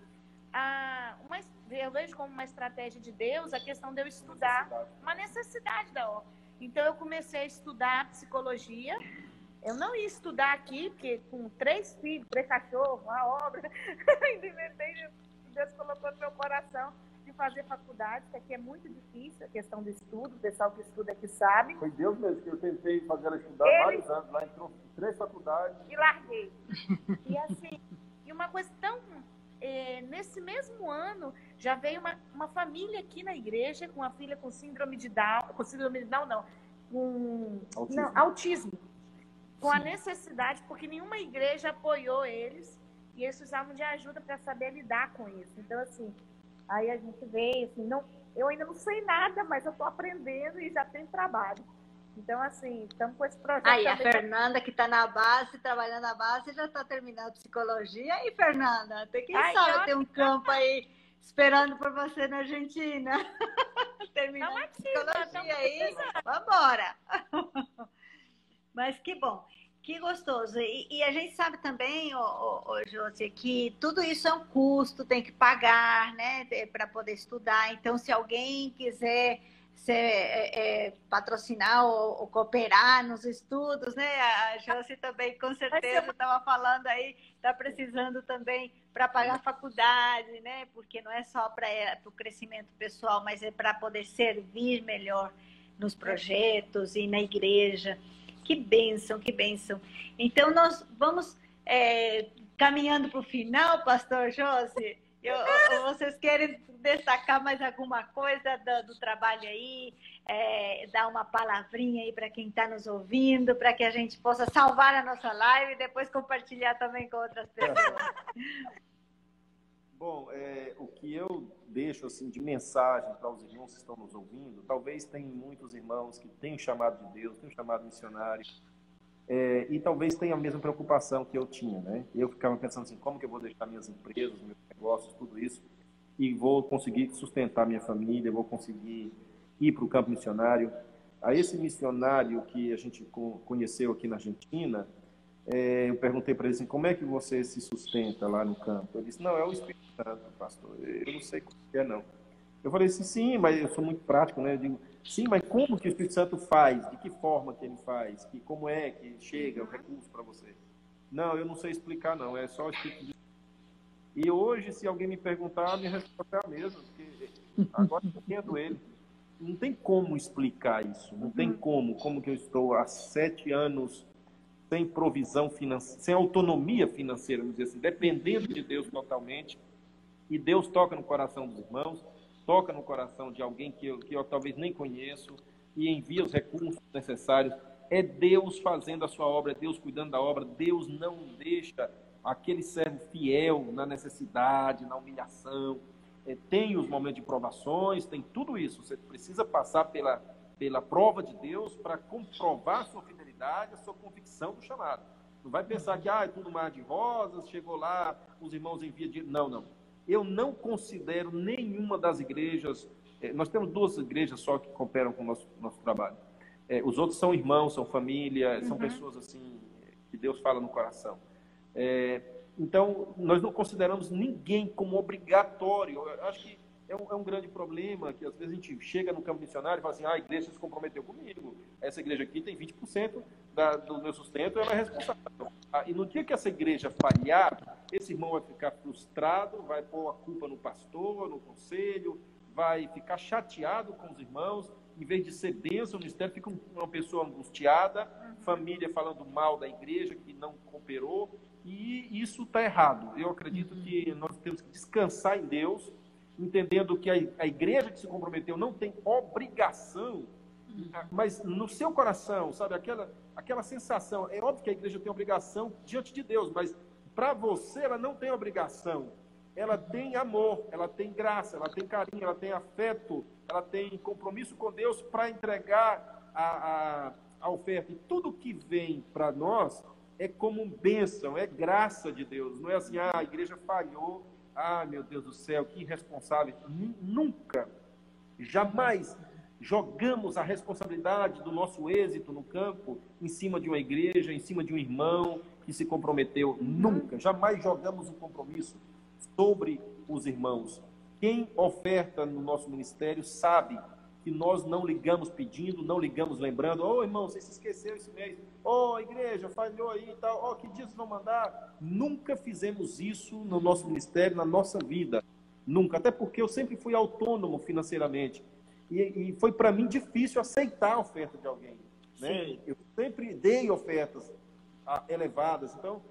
a, uma, eu vejo como uma estratégia de Deus a questão de eu estudar, uma necessidade da obra. Então, eu comecei a estudar psicologia. Eu não ia estudar aqui, porque com três filhos, três cachorros, uma obra, Deus colocou no meu coração fazer faculdade, que aqui é muito difícil a questão do estudo, o pessoal que estuda aqui sabe. Foi Deus mesmo que eu tentei fazer ela estudar Ele... vários anos, lá entrou três faculdades. E larguei. e assim, e uma coisa tão. É, nesse mesmo ano, já veio uma, uma família aqui na igreja com uma filha com síndrome de Down, com síndrome de Down, não, com autismo. Não, autismo com Sim. a necessidade, porque nenhuma igreja apoiou eles e eles precisavam de ajuda para saber lidar com isso. Então, assim, Aí a gente veio, assim, não, eu ainda não sei nada, mas eu estou aprendendo e já tem trabalho. Então, assim, estamos com esse projeto. Aí, a Fernanda, que está na base, trabalhando na base, já está terminando psicologia. Aí, Fernanda, tem quem Ai, sabe ter um campo aí esperando por você na Argentina. terminando a psicologia aí. Vamos embora. Mas que bom. Que gostoso. E, e, a gente sabe também, ô, ô, ô Josi, que tudo isso é um custo, tem que pagar, né, para poder estudar. Então, se alguém quiser ser, é, é, patrocinar ou, ou, cooperar nos estudos, né? A Josi também, com certeza, estava falando aí, está precisando também para pagar a faculdade, né? Porque não é só para é, o crescimento pessoal, mas é para poder servir melhor nos projetos e na igreja. Que bênção, que bênção. Então, nós vamos é, caminhando para o final, pastor Josi. Eu, vocês querem destacar mais alguma coisa do, do trabalho aí? É, dar uma palavrinha aí para quem está nos ouvindo, para que a gente possa salvar a nossa live e depois compartilhar também com outras pessoas. Bom, é, o que eu deixo assim de mensagem para os irmãos que estão nos ouvindo, talvez tem muitos irmãos que têm o chamado de Deus, têm o chamado missionário, é, e talvez tenha a mesma preocupação que eu tinha, né? Eu ficava pensando assim, como que eu vou deixar minhas empresas, meus negócios, tudo isso, e vou conseguir sustentar minha família, vou conseguir ir para o campo missionário. A esse missionário que a gente conheceu aqui na Argentina, é, eu perguntei para ele assim, como é que você se sustenta lá no campo? Ele disse, não, é o Espírito Santo, pastor. Eu não sei como é, não. Eu falei assim, sim, mas eu sou muito prático, né? Eu digo, sim, mas como que o Espírito Santo faz? De que forma que ele faz? Que, como é que chega o recurso para você? Não, eu não sei explicar, não. É só o de... E hoje, se alguém me perguntar, a minha resposta é a mesma, porque agora eu entendo ele. Não tem como explicar isso. Não tem como. Como que eu estou há sete anos sem provisão financeira, sem autonomia financeira, vamos dizer assim, dependendo de Deus totalmente, e Deus toca no coração dos irmãos, toca no coração de alguém que eu, que eu talvez nem conheço, e envia os recursos necessários. É Deus fazendo a sua obra, é Deus cuidando da obra, Deus não deixa aquele servo fiel na necessidade, na humilhação. É, tem os momentos de provações, tem tudo isso. Você precisa passar pela, pela prova de Deus para comprovar sua fidelidade a sua convicção do chamado. Não vai pensar que ah, é tudo mar de rosas, chegou lá, os irmãos enviam de. Não, não. Eu não considero nenhuma das igrejas. Eh, nós temos duas igrejas só que cooperam com o nosso, nosso trabalho. Eh, os outros são irmãos, são família, uhum. são pessoas assim que Deus fala no coração. É, então, nós não consideramos ninguém como obrigatório. Eu acho que é um, é um, grande problema que às vezes a gente chega no campo missionário e fala assim, ah, a igreja se comprometeu comigo, essa igreja aqui tem 20% da, do meu sustento, ela é responsável. Ah, e no dia que essa igreja falhar, esse irmão vai ficar frustrado, vai pôr a culpa no pastor, no conselho, vai ficar chateado com os irmãos, em vez de ser bênção, o ministério fica uma pessoa angustiada, família falando mal da igreja que não cooperou, e isso está errado. Eu acredito que nós temos que descansar em Deus, entendendo que a, a igreja que se comprometeu não tem obrigação, mas no seu coração, sabe, aquela, aquela sensação, é óbvio que a igreja tem obrigação diante de Deus, mas para você ela não tem obrigação. Ela tem amor, ela tem graça, ela tem carinho, ela tem afeto, ela tem compromisso com Deus para entregar a, a, a oferta. E tudo que vem para nós é como bênção, é graça de Deus. Não é assim, ah, a igreja falhou, ah, meu Deus do céu, que irresponsável. Nunca, jamais jogamos a responsabilidade do nosso êxito no campo em cima de uma igreja, em cima de um irmão que se comprometeu. Nunca, jamais jogamos o compromisso sobre os irmãos. Quem oferta no nosso ministério sabe que nós não ligamos pedindo, não ligamos lembrando, ô oh, irmão, você se esqueceu esse mês, ô oh, igreja, falhou aí e tal, ó, oh, que dia vocês vão mandar? Nunca fizemos isso no nosso ministério, na nossa vida. Nunca, até porque eu sempre fui autônomo financeiramente. E, e foi para mim difícil aceitar a oferta de alguém. Né? Eu sempre dei ofertas elevadas. Então,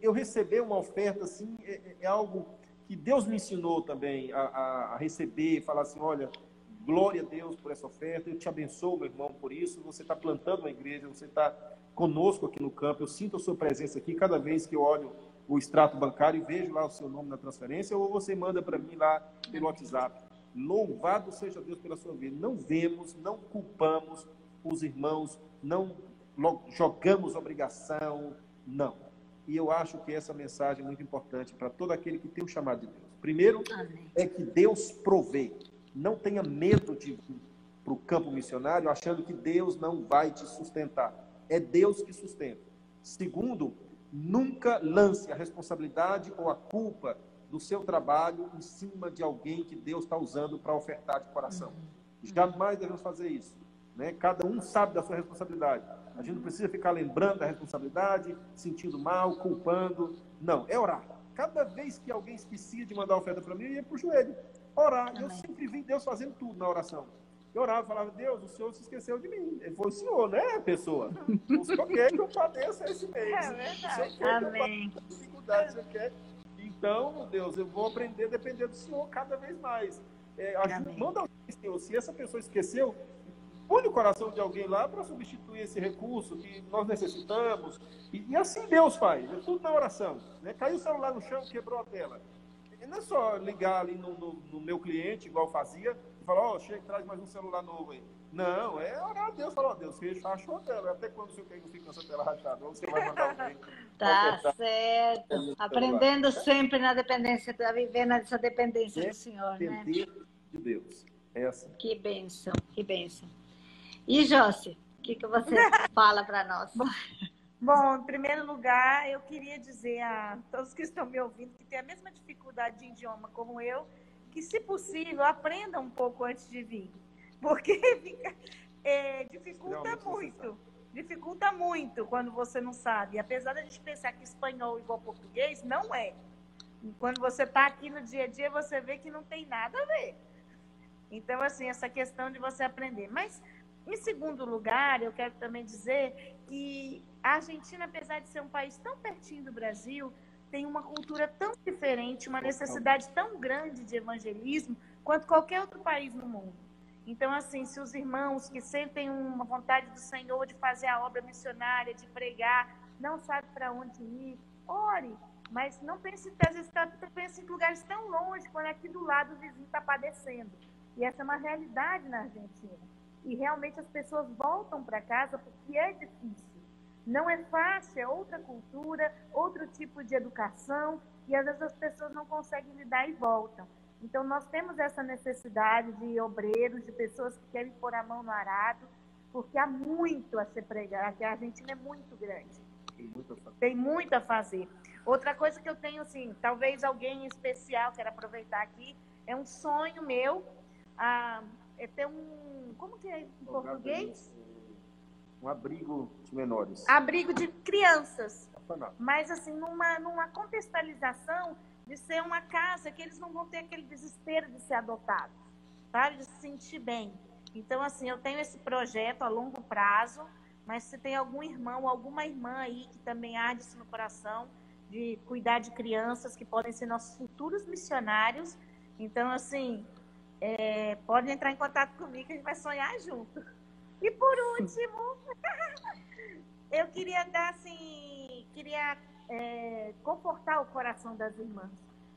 eu receber uma oferta assim é, é, é algo que Deus me ensinou também a, a, a receber, falar assim, olha, Glória a Deus por essa oferta. Eu te abençoo, meu irmão, por isso. Você está plantando uma igreja, você está conosco aqui no campo. Eu sinto a sua presença aqui cada vez que eu olho o extrato bancário e vejo lá o seu nome na transferência, ou você manda para mim lá pelo WhatsApp. Louvado seja Deus pela sua vida. Não vemos, não culpamos os irmãos, não jogamos obrigação, não. E eu acho que essa mensagem é muito importante para todo aquele que tem o chamado de Deus. Primeiro, Amém. é que Deus provê. Não tenha medo de ir para o campo missionário achando que Deus não vai te sustentar. É Deus que sustenta. Segundo, nunca lance a responsabilidade ou a culpa do seu trabalho em cima de alguém que Deus está usando para ofertar de coração. Uhum. Jamais devemos fazer isso. Né? Cada um sabe da sua responsabilidade. A gente não precisa ficar lembrando da responsabilidade, sentindo mal, culpando. Não, é orar. Cada vez que alguém esquecia de mandar oferta para mim, eu ia para o joelho orar. Amém. Eu sempre vi Deus fazendo tudo na oração. Eu orava e falava, Deus, o Senhor se esqueceu de mim. Ele o Senhor, né, pessoa? O Senhor quer que eu padeça esse mês. É verdade. O Senhor quer Amém. que eu dificuldade, o Senhor quer. Então, Deus, eu vou aprender a depender do Senhor cada vez mais. É, ajuda, manda alguém, Senhor. Se essa pessoa esqueceu, põe no coração de alguém lá para substituir esse recurso que nós necessitamos. E, e, assim Deus faz, é tudo na oração. Né? Caiu o celular no chão, quebrou a tela. E não é só ligar ali no, no, no meu cliente, igual fazia, e falar, ó, oh, chega, traz mais um celular novo aí. Não, é orar a Deus, falar, ó, oh, Deus, fecha, achou a tela. Até quando o seu não fica essa tela rachada? Ou você vai mandar alguém. Tá certo. Aprendendo sempre na dependência, a viver nessa dependência do Senhor, né? de Deus. É assim. Que bênção, que bênção. E Josi, o que, que você fala para nós? Bom, em primeiro lugar, eu queria dizer a todos que estão me ouvindo que têm a mesma dificuldade de idioma como eu, que, se possível, aprenda um pouco antes de vir. Porque fica, é, dificulta muito. Dificulta muito quando você não sabe. Apesar da gente pensar que espanhol é igual português, não é. Quando você está aqui no dia a dia, você vê que não tem nada a ver. Então, assim, essa questão de você aprender. Mas em segundo lugar, eu quero também dizer que a Argentina, apesar de ser um país tão pertinho do Brasil, tem uma cultura tão diferente, uma necessidade tão grande de evangelismo quanto qualquer outro país no mundo. Então, assim, se os irmãos que sentem uma vontade do Senhor de fazer a obra missionária, de pregar, não sabe para onde ir, ore, mas não pense, às vezes, tá, pense em lugares tão longe, quando aqui do lado o vizinho está padecendo. E essa é uma realidade na Argentina e realmente as pessoas voltam para casa porque é difícil. Não é fácil, é outra cultura, outro tipo de educação, e às vezes as pessoas não conseguem lidar e voltam. Então, nós temos essa necessidade de obreiros, de pessoas que querem pôr a mão no arado, porque há muito a ser pregado, a Argentina é muito grande. Tem muito a fazer. Tem muito a fazer. Outra coisa que eu tenho, assim, talvez alguém especial queira aproveitar aqui, é um sonho meu, ah, é ter um. Como que é em português? Um abrigo de menores. Abrigo de crianças. Mas, assim, numa, numa contextualização de ser uma casa que eles não vão ter aquele desespero de ser adotados, sabe? De se sentir bem. Então, assim, eu tenho esse projeto a longo prazo, mas se tem algum irmão, alguma irmã aí que também há disso no coração, de cuidar de crianças que podem ser nossos futuros missionários. Então, assim, é, pode entrar em contato comigo que a gente vai sonhar junto. E por último, eu queria dar assim, queria é, confortar o coração das irmãs.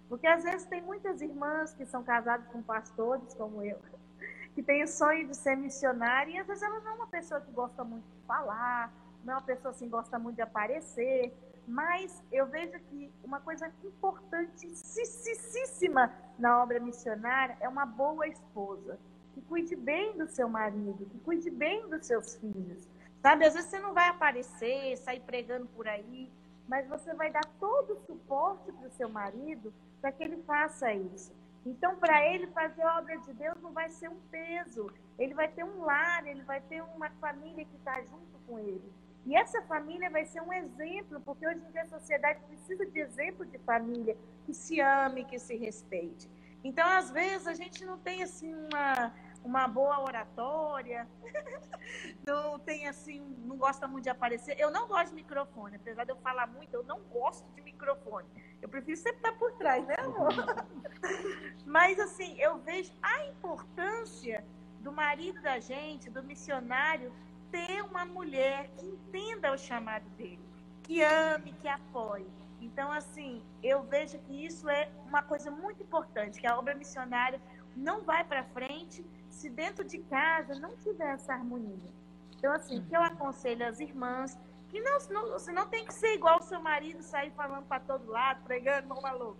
Porque às vezes tem muitas irmãs que são casadas com pastores, como eu, que têm o sonho de ser missionária, e às vezes ela não é uma pessoa que gosta muito de falar, não é uma pessoa assim que gosta muito de aparecer, mas eu vejo que uma coisa importantíssima na obra missionária é uma boa esposa, que cuide bem do seu marido, que cuide bem dos seus filhos. Sabe, às vezes você não vai aparecer, sair pregando por aí, mas você vai dar todo o suporte para o seu marido para que ele faça isso. Então, para ele fazer a obra de Deus não vai ser um peso. Ele vai ter um lar, ele vai ter uma família que está junto com ele. E essa família vai ser um exemplo, porque hoje em dia a sociedade precisa de exemplo de família que se ame, que se respeite. Então, às vezes, a gente não tem assim uma, uma boa oratória, não tem assim, não gosta muito de aparecer. Eu não gosto de microfone, apesar de eu falar muito, eu não gosto de microfone. Eu prefiro sempre estar por trás, né, amor? Mas assim, eu vejo a importância do marido da gente, do missionário, ter uma mulher que entenda o chamado dele, que ame, que apoie. Então, assim, eu vejo que isso é uma coisa muito importante, que a obra missionária não vai para frente se dentro de casa não tiver essa harmonia. Então, assim, que eu aconselho às irmãs, que não, não, você não tem que ser igual o seu marido, sair falando para todo lado, pregando uma louca.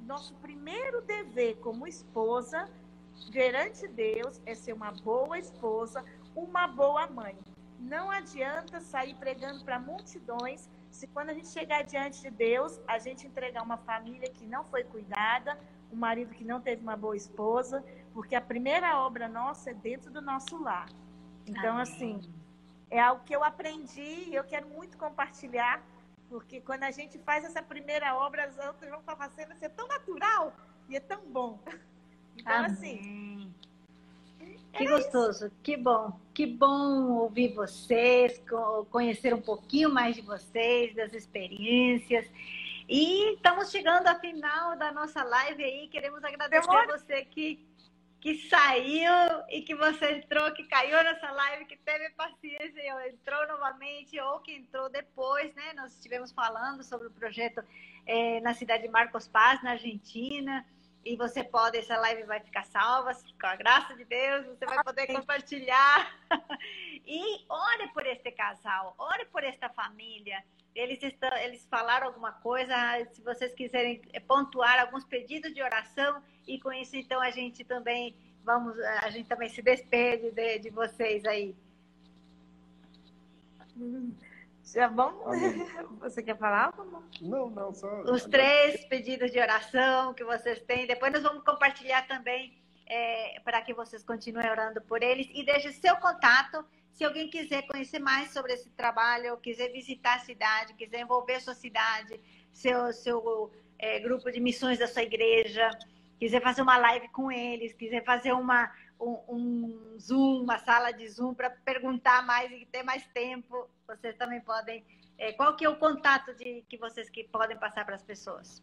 Nosso primeiro dever como esposa, perante Deus, é ser uma boa esposa, uma boa mãe. Não adianta sair pregando para multidões se quando a gente chegar diante de Deus, a gente entregar uma família que não foi cuidada, um marido que não teve uma boa esposa, porque a primeira obra nossa é dentro do nosso lar. Então, Amém. assim, é algo que eu aprendi e eu quero muito compartilhar, porque quando a gente faz essa primeira obra, as outras vão estar fazendo, ser tão natural e é tão bom. Então, assim, Amém. assim, que gostoso, isso. que bom, que bom ouvir vocês, conhecer um pouquinho mais de vocês, das experiências. E estamos chegando ao final da nossa live aí. Queremos agradecer a você que, que saiu e que você entrou, que caiu nessa live, que teve paciência, entrou novamente, ou que entrou depois, né? Nós estivemos falando sobre o projeto é, na cidade de Marcos Paz, na Argentina e você pode, essa live vai ficar salva, com a graça de Deus, você vai poder compartilhar. e ore por este casal, ore por esta família. Eles, estão, eles falaram alguma coisa, se vocês quiserem pontuar alguns pedidos de oração, e com isso, então, a gente também vamos, a gente também se despede de, de vocês aí. Já vamos? Você quer falar? Não, não, só. Os três pedidos de oração que vocês têm. Depois nós vamos compartilhar também é, para que vocês continuem orando por eles. E deixe seu contato. Se alguém quiser conhecer mais sobre esse trabalho, quiser visitar a cidade, quiser envolver sua cidade, seu, seu é, grupo de missões da sua igreja, quiser fazer uma live com eles, quiser fazer uma, um, um Zoom, uma sala de Zoom para perguntar mais e ter mais tempo, vocês também podem. É, qual que é o contato de, que vocês que podem passar para as pessoas?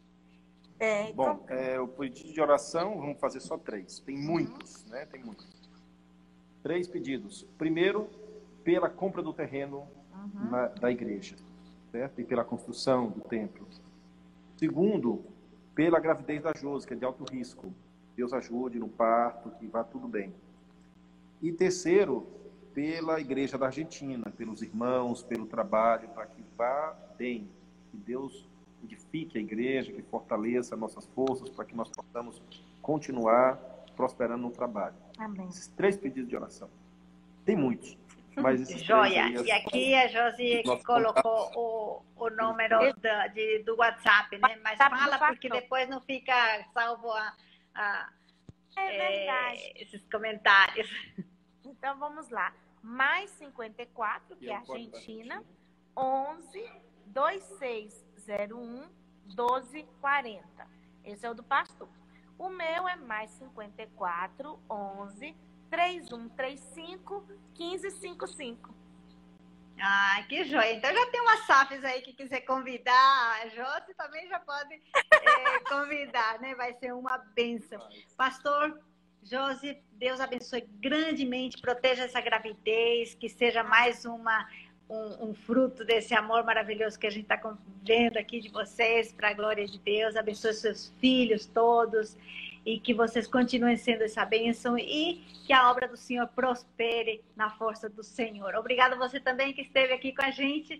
É, então... Bom, é, o pedido de oração, vamos fazer só três. Tem muitos, uhum. né? Tem muitos. Três pedidos. Primeiro, pela compra do terreno uhum. na, da igreja, certo? E pela construção do templo. Segundo, pela gravidez da Josi, que é de alto risco. Deus ajude no parto, que vá tudo bem. E terceiro, pela Igreja da Argentina, pelos irmãos, pelo trabalho, para que vá bem, que Deus edifique a igreja, que fortaleça nossas forças, para que nós possamos continuar prosperando no trabalho. Amém. Esses três pedidos de oração. Tem muitos. Mas esses Joia. Aí, e aqui a Josi que colocou o, o número da, de, do WhatsApp, né? Mas fala porque depois não fica salvo a, a é é, esses comentários. Então vamos lá. Mais 54, que é Argentina, 11 2601 1240. Esse é o do pastor. O meu é mais 54 11 3135 1555. Ah, que joia. Então já tem umas SAFs aí que quiser convidar. A Josi também já pode é, convidar, né? Vai ser uma benção. Pastor Josi, Deus abençoe grandemente, proteja essa gravidez, que seja mais uma um, um, fruto desse amor maravilhoso que a gente está vendo aqui de vocês, para a glória de Deus. Abençoe seus filhos todos e que vocês continuem sendo essa bênção e que a obra do Senhor prospere na força do Senhor. Obrigada você também que esteve aqui com a gente.